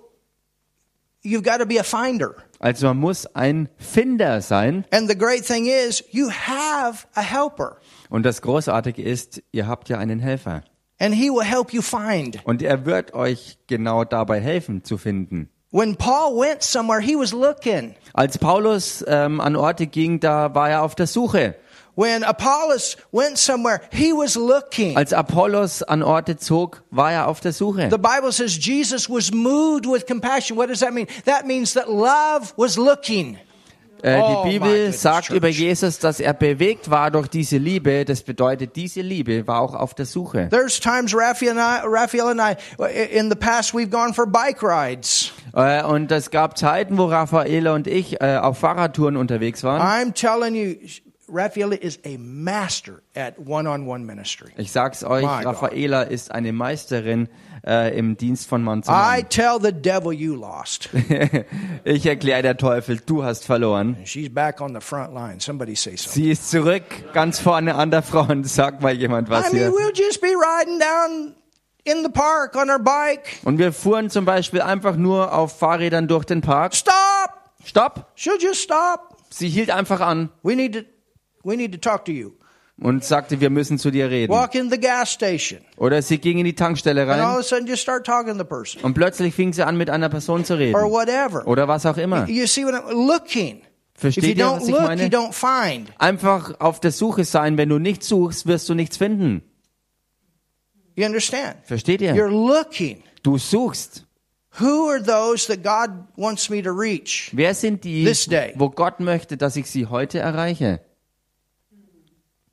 you've got to be a finder. Also man muss ein Finder sein. And the great thing is, you have a helper, Und das Großartige ist, ihr habt ja einen Helfer. and he will help you find. Und er wird euch genau dabei helfen zu finden. When Paul went somewhere, he was looking. Als Paulus ähm, an Orte ging, da war er auf der Suche. When Apollos went somewhere, he was looking. Als Apollos an Orte zog, war er auf der Suche. The Bible says Jesus was moved with compassion. What does that mean? That means that love was looking. Äh, Oh, die my Bibel sagt Church. über Jesus, dass er bewegt war durch diese Liebe. Das bedeutet, diese Liebe war auch auf der Suche. There's times Raphael and I, Raphael and I, in the past, we've gone for bike rides. Äh, und es gab Zeiten, wo Raffaele und ich äh, auf Fahrradtouren unterwegs waren. I'm telling you, Raphael is a master at one-on-one ministry. Ich sag's euch, My God. Ist eine Meisterin äh, im Dienst von Mann zu I Mann. tell the devil you lost. Ich erkläre der Teufel, du hast verloren. She's back on the front line. Somebody say something. Sie ist zurück, ganz vorne an der Front. Sag mal jemand was I mean, hier. we'll just be riding down in the park on our bike. Und wir fuhren zum Beispiel einfach nur auf Fahrrädern durch den Park. Stop! Stopp! She'll just stop. Sie hielt einfach an We need to, we need to talk to you. und sagte, wir müssen zu dir reden. Walk in the gas station. Oder sie ging in die Tankstelle And all rein of a sudden just start talking to the person. und plötzlich fing sie an, mit einer Person zu Or reden. whatever. Oder was auch immer. You see what I'm looking. If Versteht you ihr, don't was ich look, meine? you don't find. Einfach auf der Suche sein. Wenn du nichts suchst, wirst du nichts finden. You understand? Versteht ihr? You're looking. Du suchst. Who are those that God wants me to reach? Wer sind die, This day. wo Gott möchte, dass ich sie heute erreiche?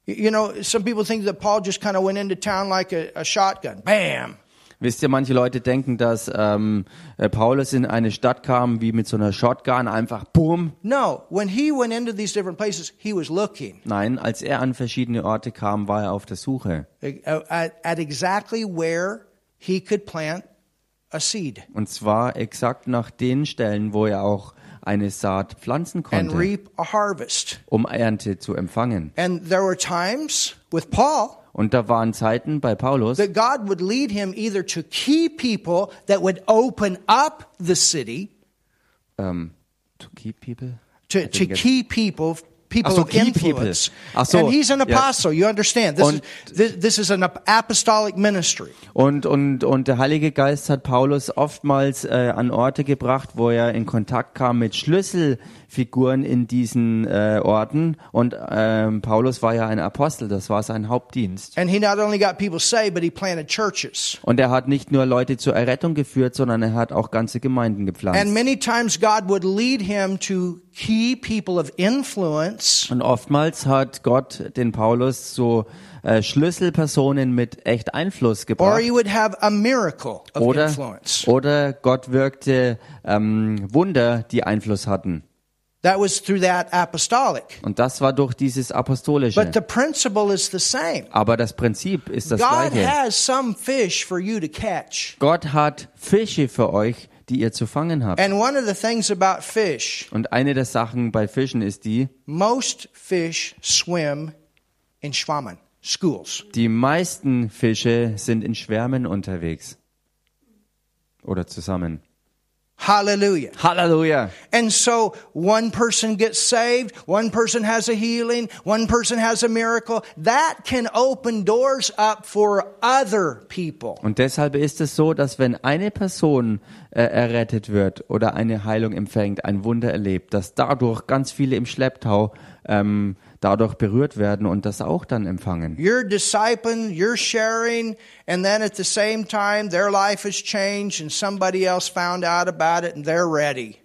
You know, some people think that Paul just kind of went into town like a, a shotgun. Bam! Wisst ihr, manche Leute denken, dass ähm, äh, Paulus in eine Stadt kam wie mit so einer Shotgun, einfach boom. No, when he went into these different places, he was looking Nein, als er an verschiedene Orte kam, war er auf der Suche. at, at exactly where he could plant a seed Und zwar exakt nach den Stellen, wo er auch eine Saat pflanzen konnte, um Ernte zu empfangen. And there were times with Paul Und da waren Zeiten bei Paulus, that God would lead him either to key people that would open up the city, ähm, to keep people? to, I to didn't get- key people, people so, of people. influence. Ach so, and he's an apostle, you understand. This, Und- is, this, is an apostolic ministry. Und, und, und der Heilige Geist hat Paulus oftmals äh, an Orte gebracht, wo er in Kontakt kam mit Schlüsselfiguren in diesen äh, Orten. Und ähm, Paulus war ja ein Apostel, das war sein Hauptdienst. And he not only got people saved, but he planted churches. Und er hat nicht nur Leute zur Errettung geführt, sondern er hat auch ganze Gemeinden And gepflanzt. many times God would lead him to key people of influence Und oftmals hat Gott den Paulus so äh, Schlüsselpersonen mit echt Einfluss or gebracht. Oder, influence. oder Gott wirkte ähm, Wunder, die Einfluss hatten. That was through that apostolic. Und das war durch dieses Apostolische. But the principle is the same. Aber das Prinzip ist das God gleiche. has some fish for you to catch. Gott hat Fische für euch, die ihr zu fangen habt. And one of the things about fish, Und eine der Sachen bei Fischen ist die, most fish swim in Schwammen, schools. die meisten Fische sind in Schwärmen unterwegs. Oder zusammen. Hallelujah. Halleluja. And so one person gets saved, one person has a healing, one person has a miracle. That can open doors up for other people. Und deshalb ist es so, dass wenn eine Person äh, errettet wird oder eine Heilung empfängt, ein Wunder erlebt, dass dadurch ganz viele im Schlepptau ähm, dadurch berührt werden und das auch dann empfangen. You're discipling, you're sharing, and then at the same time, their life has changed and somebody else found out about it and they're ready.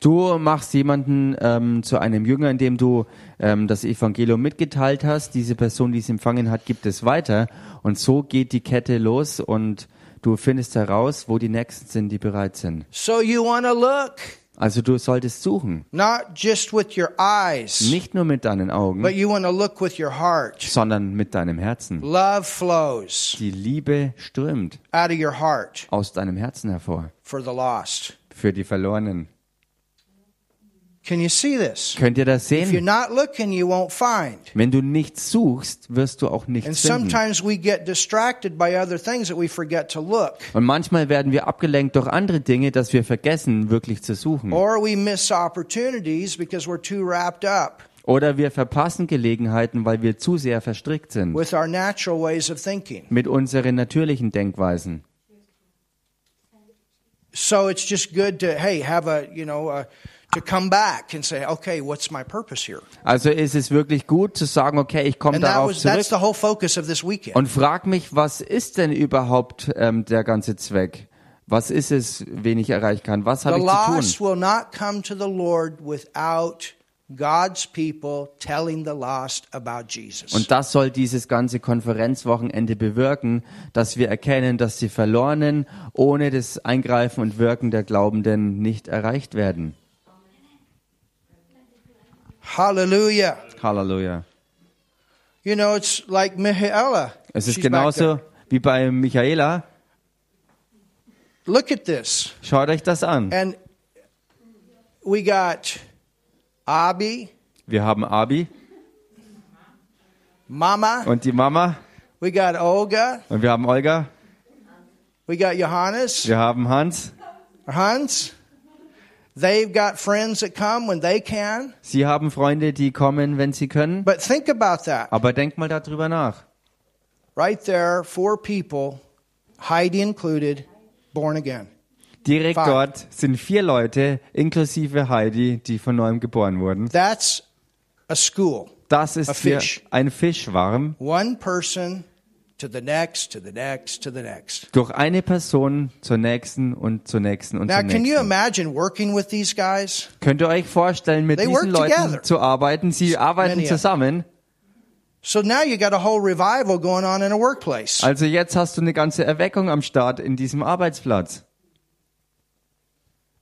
Du machst jemanden ähm, zu einem Jünger, indem du ähm, das Evangelium mitgeteilt hast. Diese Person, die es empfangen hat, gibt es weiter. Und so geht die Kette los und du findest heraus, wo die Nächsten sind, die bereit sind. So you want to look, Also du solltest suchen, not just with your eyes, nicht nur mit deinen Augen, but you want to look with your heart. sondern mit deinem Herzen. Love flows Die Liebe strömt out of your heart aus deinem Herzen hervor for the lost. für die Verlorenen. Can you see this? Könnt ihr das If you're sehen? not looking, you won't find. Wenn du nichts suchst, wirst du auch And nichts finden. sometimes we get distracted by other things that we forget to look. Und manchmal werden wir abgelenkt durch andere Dinge, dass wir vergessen, wirklich zu suchen. Or we miss opportunities because we're too wrapped up Oder wir verpassen Gelegenheiten, weil wir zu sehr verstrickt sind with our natural ways of thinking. mit unseren natürlichen Denkweisen. So it's just good to hey have a you know uh, to come back and say okay what's my purpose here Also ist es wirklich gut zu sagen, okay, ich komme darauf was that's zurück the whole focus of this weekend und frag mich, was ist denn überhaupt ähm, der ganze Zweck? Was ist es, wen ich erreichen kann? Was habe the ich zu lost tun? will not come to the Lord without God's people telling the lost about Jesus Und das soll dieses ganze Konferenzwochenende bewirken, dass wir erkennen, dass die Verlorenen ohne das Eingreifen und Wirken der Glaubenden nicht erreicht werden. Hallelujah. Halleluja. you know it's like Michaela Es ist She's genauso wie bei Michaela. look at this. Schaut euch das an. and we got Abi Wir haben Abi. Mama. Und die Mama. We got Olga. Und wir haben Olga, we got Johannes. Wir haben Hans. Hans. They've got friends that come when they can. Sie haben Freunde, die kommen, wenn sie können. But think about that. Aber denkt mal darüber nach. Right there, four people, Heidi included, born again. Direkt Five. dort sind vier Leute, inklusive Heidi, die von neuem geboren wurden. That's a school. Das A ist hier fish. ein Fischwarm. One person to the next, to the next, to the next. Durch eine Person zur nächsten und zur nächsten und Now, zur can you nächsten. imagine working with these guys? Könnt ihr euch vorstellen, mit They diesen work Leuten together. zu arbeiten? Sie arbeiten many zusammen. So now you got a whole revival going on in a workplace. Also jetzt hast du eine ganze Erweckung am Start in diesem Arbeitsplatz.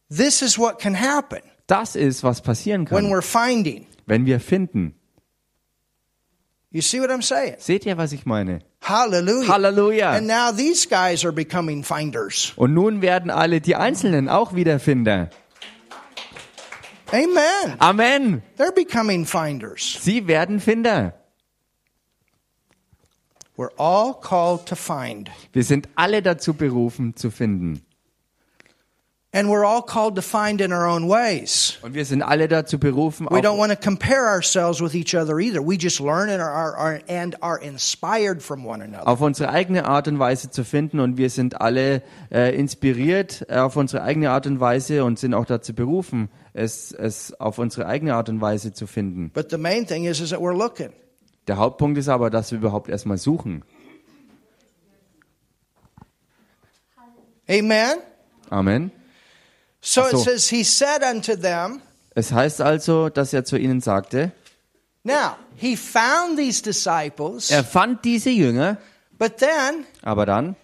This is what can happen Das ist, was passieren when kann, we're finding. wenn wir finden. You see what I'm saying? Seht ihr, was ich meine? Hallelujah. Halleluja. And now these guys are becoming finders. Und nun werden alle die Einzelnen auch Wiederfinder. Amen. Amen. They're becoming finders. Sie werden Finder. We're all called to find. Wir sind alle dazu berufen, zu finden. And we're all called to find in our own ways. Und wir sind alle dazu berufen, We don't want to compare ourselves with each other either. We just learn and are, are, and are inspired from one another. auf unsere eigene Art und Weise zu finden. Und wir sind alle äh, inspiriert äh, auf unsere eigene Art und Weise und sind auch dazu berufen, es, es auf unsere eigene Art und Weise zu finden. But the main thing is, is that we're looking. Der Hauptpunkt ist aber, dass wir überhaupt erstmal suchen. Amen. Amen. So Ach it so. says, He said unto them, Es heißt also, dass er zu ihnen sagte, Now, he found these disciples, er fand diese Jünger, but then aber dann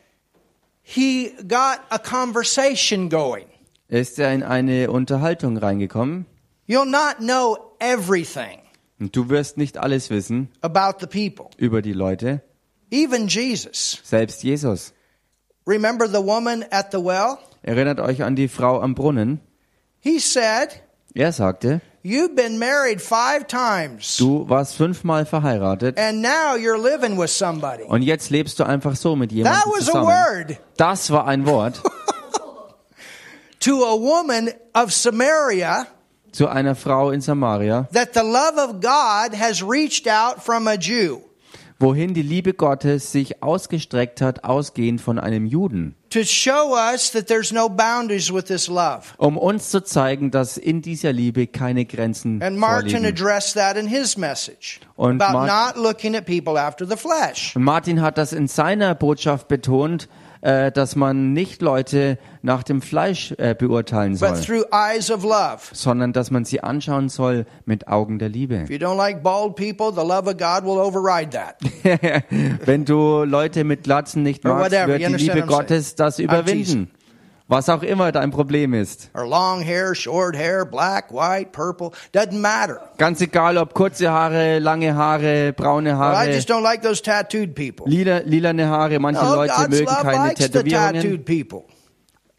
he got a conversation going. ist er in eine Unterhaltung reingekommen. You'll not know everything Und du wirst nicht alles wissen about the people, über die Leute, even Jesus. selbst Jesus. Remember the woman at the well? Erinnert euch an die Frau am Brunnen. He said, Er sagte, You've been married five times, du warst fünfmal verheiratet and now you're living with somebody. und jetzt lebst du einfach so mit jemandem That was a zusammen. word Das war ein Wort to a woman of Samaria zu einer Frau in Samaria, that the love of God has reached out from a Jew wohin die Liebe Gottes sich ausgestreckt hat, ausgehend von einem Juden, um uns zu zeigen, dass in dieser Liebe keine Grenzen And Martin addressed that in his message Und about Mar- not looking at people after the flesh. Und Martin hat das in seiner Botschaft betont, äh, dass man nicht Leute nach dem Fleisch äh, beurteilen soll, through eyes of love. sondern dass man sie anschauen soll mit Augen der Liebe. If you don't like bald people, the love of God will override that. Wenn du Leute mit Glatzen nicht magst, wird die Liebe Gottes das überwinden. Was auch immer dein Problem ist. Hair, short hair, black, white, purple, doesn't matter. Ganz egal, ob kurze Haare, lange Haare, braune Haare, just don't like those tattooed people. lila, lilane Haare. Manche No, Leute God's mögen love keine Tätowierungen.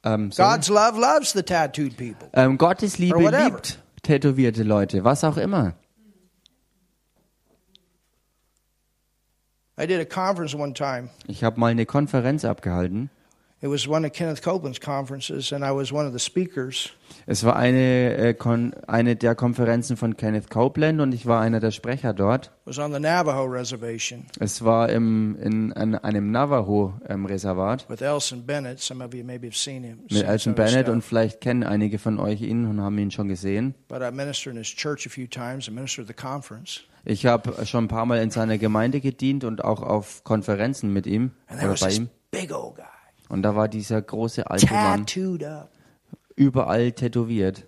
Ähm, so. God's love loves the tattooed people. ähm, Gottes Liebe liebt tätowierte Leute, was auch immer. I did a conference one time, Ich habe mal eine Konferenz abgehalten It was one of Kenneth Copeland's conferences, and I was one of the speakers. Es war eine, äh, eine der Konferenzen von Kenneth Copeland und ich war einer der Sprecher dort. It was on the Navajo reservation Es war im, in, an einem Navajo-Reservat with Elson Bennett. Some of you maybe have seen him. mit his Bennett und vielleicht kennen einige von euch ihn und haben ihn schon gesehen. But I ministered in his church a few times. I ministered at the conference. Ich habe schon ein paar Mal in seiner Gemeinde gedient und auch auf Konferenzen mit ihm oder was bei ihm. big old guy, Und da war dieser große alte Mann, tattooed up, überall tätowiert.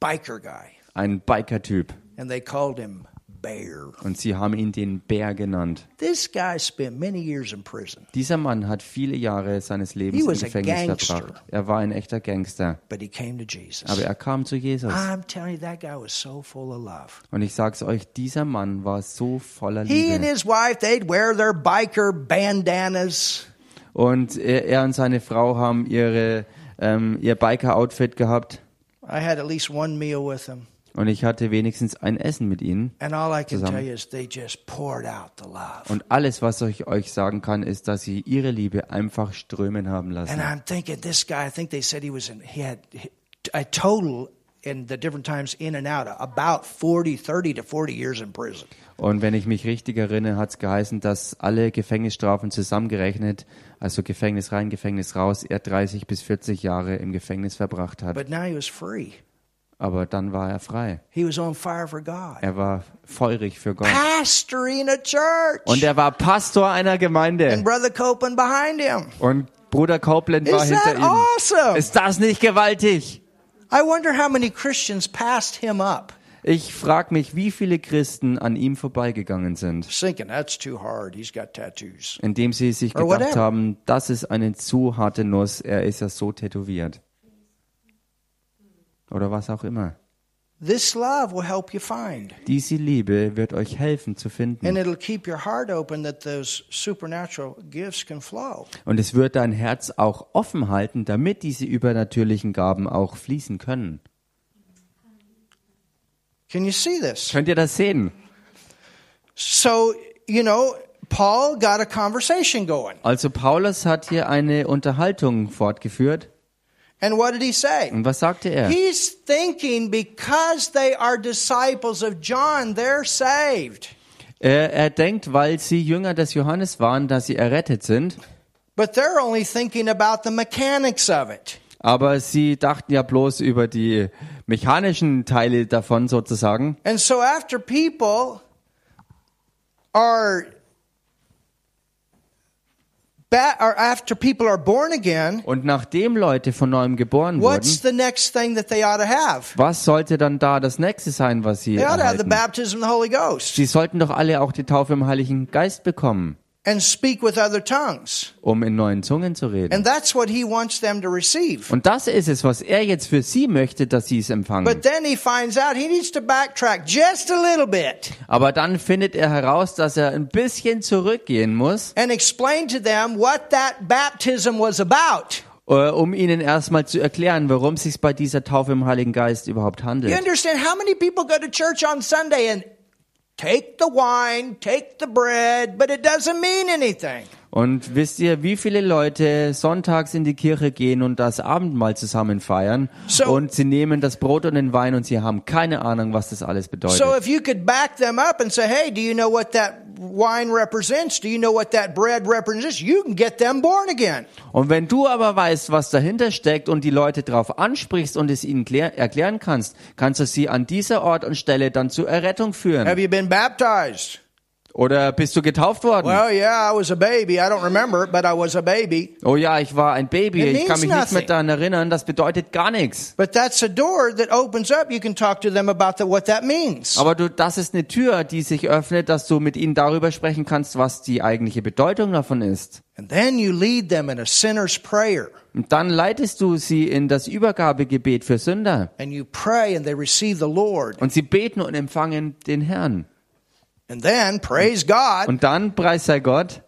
biker guy. Ein Biker-Typ. And they called him Bear. Und sie haben ihn den Bär genannt. This guy spent many years in prison, Dieser Mann hat viele Jahre seines Lebens He im was a Gefängnis gangster. verbracht. Er war ein echter Gangster. but he came to Jesus. Aber er kam zu Jesus. I'm telling you, that guy was so full of love. Und ich sag's euch, dieser Mann war so voller He and Liebe. his wife, they'd wear their biker bandanas. Und er, er und seine Frau haben ihre, ähm, ihr Biker-Outfit gehabt. I had at least one meal with them. Und ich hatte wenigstens ein Essen mit ihnen. And all I can Zusammen. tell you is they just poured out the love. Und alles, was ich euch sagen kann, ist, dass sie ihre Liebe einfach strömen haben And lassen. I'm thinking, this guy, I think they said he was in, he had a total in the different times in and out, about 40, 30 to 40 years in prison. Und wenn ich mich richtig erinnere, hat's geheißen, dass alle Gefängnisstrafen zusammengerechnet, also Gefängnis rein, Gefängnis raus, er 30 bis 40 Jahre im Gefängnis verbracht hat. But now he was free. Aber dann war er frei. He was on fire for God. Er war feurig für Gott. Pastoring a church. Und er war Pastor einer and Gemeinde. Brother Copeland behind him. Und Bruder Copeland war Is hinter ihm. awesome? Ist das nicht gewaltig? I wonder how many Christians passed him up. Ich frage mich, wie viele Christen an ihm vorbeigegangen sind, Thinking that's too hard. He's got tattoos. indem sie sich Or gedacht whatever. haben, das ist eine zu harte Nuss, er ist ja so tätowiert. Oder was auch immer. This love will help you find. Diese Liebe wird euch helfen zu And finden. it'll keep your heart open that those supernatural gifts can flow. Und es wird dein Herz auch offen halten, damit diese übernatürlichen Gaben auch fließen können. Can you see this? Könnt ihr das sehen? So, you know, Paul got a conversation going. Also Paulus hat hier eine Unterhaltung fortgeführt. And what did he say? Und was sagte er? He's thinking because they are disciples of John, they're saved. Er, er denkt, weil sie Jünger des Johannes waren, dass sie errettet sind. But they're only thinking about the mechanics of it. Aber sie dachten ja bloß über die mechanischen Teile davon sozusagen. And so after people are ba- or after people are born again, Und nachdem Leute von neuem geboren what's wurden, the next thing that they ought to have? was sollte dann da das nächste sein, was sie erhalten? Sie sollten doch alle auch die Taufe im Heiligen Geist bekommen, and speak with other tongues. um in neuen Zungen zu reden. And that's what he wants them to receive. Und das ist es, was er jetzt für sie möchte, dass sie es empfangen. But then he finds out he needs to backtrack just a little bit Aber dann findet er heraus, dass er ein bisschen zurückgehen muss, and explain to them what that baptism was about. äh, um ihnen erstmal zu erklären, worum es sich bei dieser Taufe im Heiligen Geist überhaupt You handelt. understand how many people go to church on Sunday and take the wine, take the bread, but it doesn't mean anything. Und wisst ihr, wie viele Leute sonntags in die Kirche gehen und das Abendmahl zusammen feiern So- und sie nehmen das Brot und den Wein und sie haben keine Ahnung, was das alles bedeutet. So if you could back them up and say, hey, do you know what that wine represents? Do you know what that bread represents? You can get them born again. Und wenn du aber weißt, was dahinter steckt und die Leute darauf ansprichst und es ihnen klär, erklären kannst, kannst du sie an dieser Ort und Stelle dann zur Errettung führen. Have you been baptized? Oder bist du getauft worden? Well, yeah, I was a baby. I don't remember but I was a baby. oh ja, ich war ein Baby, It ich kann mich nicht nothing. mehr daran erinnern, das bedeutet gar nichts. But that's a door that opens up. You can talk to them about the, what that means. Aber du, das ist eine Tür, die sich öffnet, dass du mit ihnen darüber sprechen kannst, was die eigentliche Bedeutung davon ist. And then you lead them in a sinner's prayer. Und dann leitest du sie in das Übergabegebet für Sünder. And you pray and they receive the Lord. Und sie beten und empfangen den Herrn. And then, praise God, Und dann, preis sei Gott,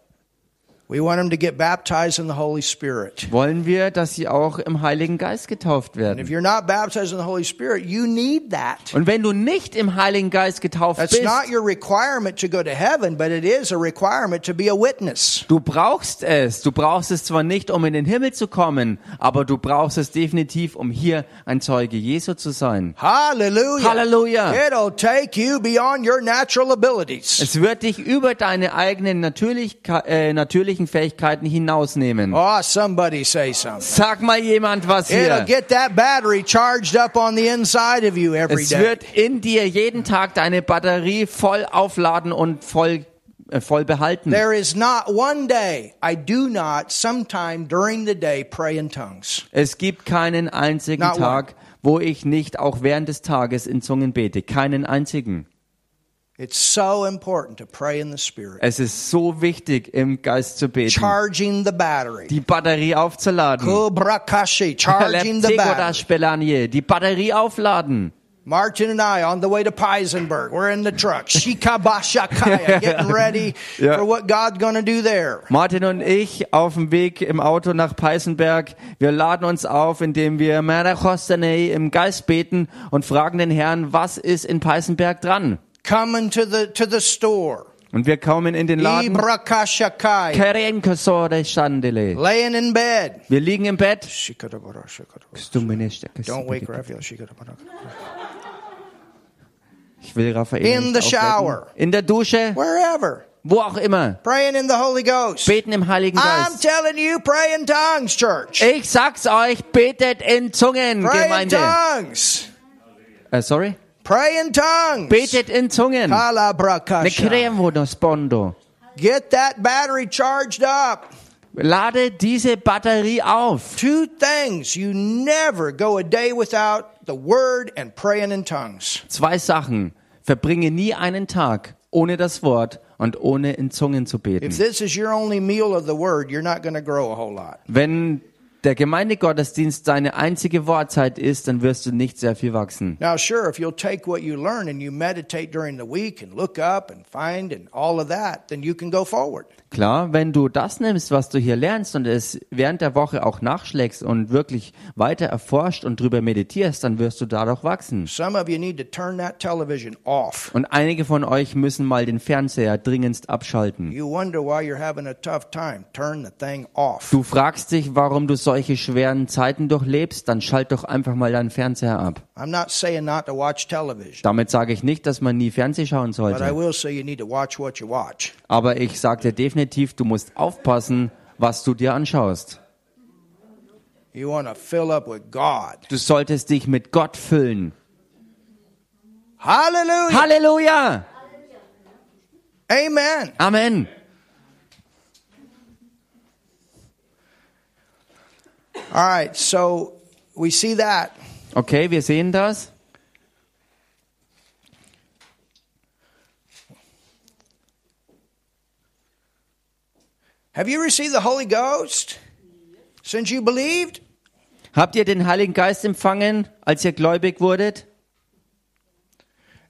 wollen wir, dass sie auch im Heiligen Geist getauft And if werden. you're not baptized in the Holy Spirit, you need that. Und wenn du nicht im Heiligen Geist getauft That's bist, not your requirement to go to heaven, but it is a requirement to be a witness. du brauchst es. Du brauchst es zwar nicht, um in den Himmel zu kommen, aber du brauchst es definitiv, um hier ein Zeuge Jesu zu sein. Hallelujah. Hallelujah. It'll take you beyond your natural abilities. Es wird dich über deine eigenen Natürlichke äh, natürlichen Fähigkeiten hinausnehmen. Oh, somebody say something. Sag mal jemand was It'll hier. get that battery charged up on the inside of you every Es day. wird in dir jeden Tag deine Batterie voll aufladen und voll, äh, voll behalten. There is not one day I do not sometime during the day pray in tongues. Es gibt keinen einzigen Not one. Tag, wo ich nicht auch während des Tages in Zungen bete. Keinen einzigen. Es ist so wichtig, im Geist zu beten. Charging the battery. Die Batterie aufzuladen. Kubrakashi, charging the battery. Die Batterie aufladen. Martin and I on the way to Peisenberg. We're in the truck. Shikabashakaya, getting ready Yeah. for what God's going to do there. Martin und ich auf dem Weg im Auto nach Peißenberg. Wir laden uns auf, indem wir im Geist beten und fragen den Herrn, was ist in Peißenberg dran? Coming to the to the store. Und wir kommen in den Laden. Laying in bed. Wir liegen im Bett. Don't Don't wake Raphael. Ich will Raphael In the shower. In der Dusche, Wherever. wo auch immer. Praying in the Holy Ghost. Beten im Heiligen I'm Geist. telling you, pray in tongues, church. Ich sag's euch, betet in Zungen, Pray in Gemeinde. tongues. Äh, sorry? Pray in tongues. Betet in Zungen. Ne no spondo. Get that battery charged up. Lade diese Batterie auf. Two things. You never go a day without the word and praying in tongues. Zwei Sachen. Verbringe nie einen Tag ohne das Wort und ohne in Zungen zu If beten. this is your only meal of the word, you're not going to grow a whole lot. Wenn der Gemeindegottesdienst deine einzige Wortzeit ist, dann wirst du nicht sehr viel wachsen. Now, sure, if you'll take what you learn and you meditate during the week and look up and find and all of that, then you can go forward. Klar, wenn du das nimmst, was du hier lernst und es während der Woche auch nachschlägst und wirklich weiter erforscht und drüber meditierst, dann wirst du dadurch wachsen. Und einige von euch müssen mal den Fernseher dringendst abschalten. Du fragst dich, warum du solche schweren Zeiten durchlebst, dann schalt doch einfach mal deinen Fernseher ab. I'm not saying not to watch television, Damit sage ich nicht, dass man nie Fernseh schauen sollte. Aber ich sage dir definitiv, du musst aufpassen, was du dir anschaust. Du solltest dich mit Gott füllen. Hallelujah. Halleluja! Amen. Amen. All right, so we see that. Okay, wir sehen das. Have you received the Holy Ghost since you believed? Habt ihr den Heiligen Geist empfangen, als ihr gläubig wurdet?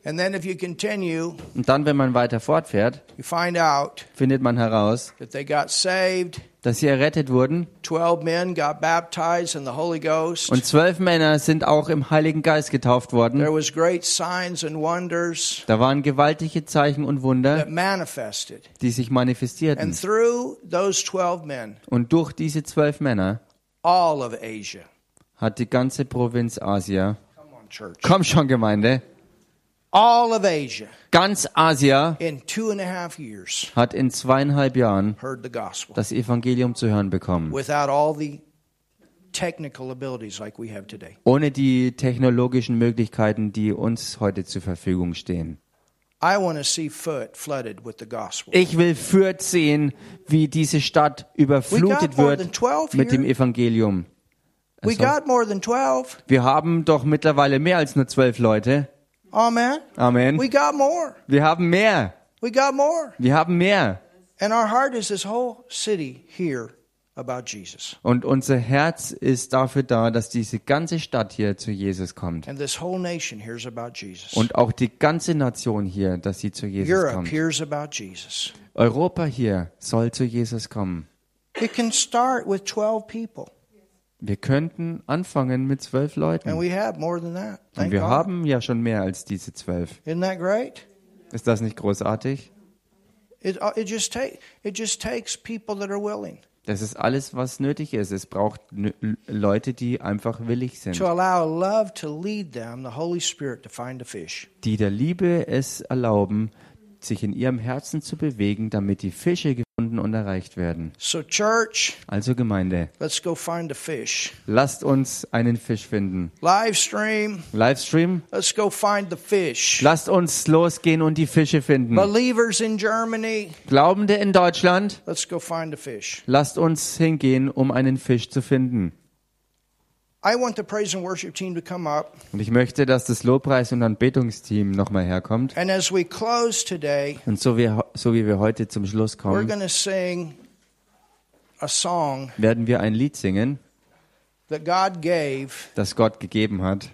And then if you continue, Und dann, wenn man weiter fortfährt, you find out findet man heraus, that they got saved. dass sie errettet wurden. 12 men got baptized in the Holy Ghost. Und zwölf Männer sind auch im Heiligen Geist getauft worden. There was great signs and wonders Da waren gewaltige Zeichen und Wunder, that manifested. die sich And manifestierten. through those 12 men, Und durch diese zwölf Männer all of Asia, hat die ganze Provinz Asia, come on church, komm schon Gemeinde, all of Asia ganz Asia in two and a half years hat in zweieinhalb Jahren heard the gospel das Evangelium zu hören bekommen. without all the technical abilities like we have today. Ohne die technologischen Möglichkeiten, die uns heute zur Verfügung stehen. I want to see Foot flooded with the gospel. Ich will Fürth sehen, wie diese Stadt überflutet We got more wird than 12 mit dem here. Evangelium. We Also, got more than 12. wir haben doch mittlerweile mehr als nur zwölf Leute. Amen. Amen. We got more. Wir haben mehr. We got more. Wir haben mehr. And our heart is this whole city here about Jesus. Und unser Herz ist dafür da, dass diese ganze Stadt hier zu Jesus kommt. And this whole nation hears about Jesus. Und auch die ganze Nation hier, dass sie zu Jesus Europe kommt. hears about Jesus. Europa hier soll zu Jesus kommen. It can start with 12 people. Wir könnten anfangen mit zwölf And Leuten. we have more than that. Und Thank wir God. haben ja schon mehr als diese zwölf. Isn't that great? Ist das nicht großartig? It, uh, it, just take, it just takes people that are willing Das ist alles, was nötig ist. Es braucht Leute, die einfach willig sind, die der Liebe es erlauben, sich in ihrem Herzen zu bewegen, damit die Fische gefunden und erreicht werden. So, church, Also Gemeinde, let's go find a fish. lasst uns einen Fisch finden. Live stream, Livestream, let's go find the fish. lasst uns losgehen und die Fische finden. Believers in Germany, Glaubende in Deutschland, let's go find a fish. lasst uns hingehen, um einen Fisch zu finden. Und ich möchte, dass das Lobpreis- und Anbetungsteam nochmal herkommt. And as we close today, Und so wie, so wie wir heute zum Schluss we're kommen, going to sing a song werden wir ein Lied singen, that God gave das Gott gegeben hat.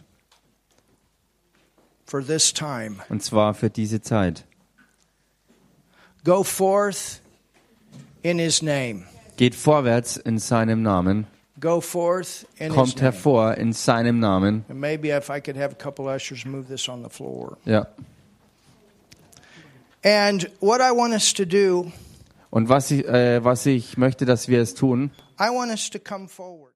for this time. Und zwar für diese Zeit. Go forth in his name. Geht vorwärts in seinem Namen. Go forth in his Kommt name. hervor in seinem Namen. And maybe if I could have a couple ushers move this on the floor. Ja. And what I want us to do, Und was ich, äh, was ich möchte, dass wir es tun,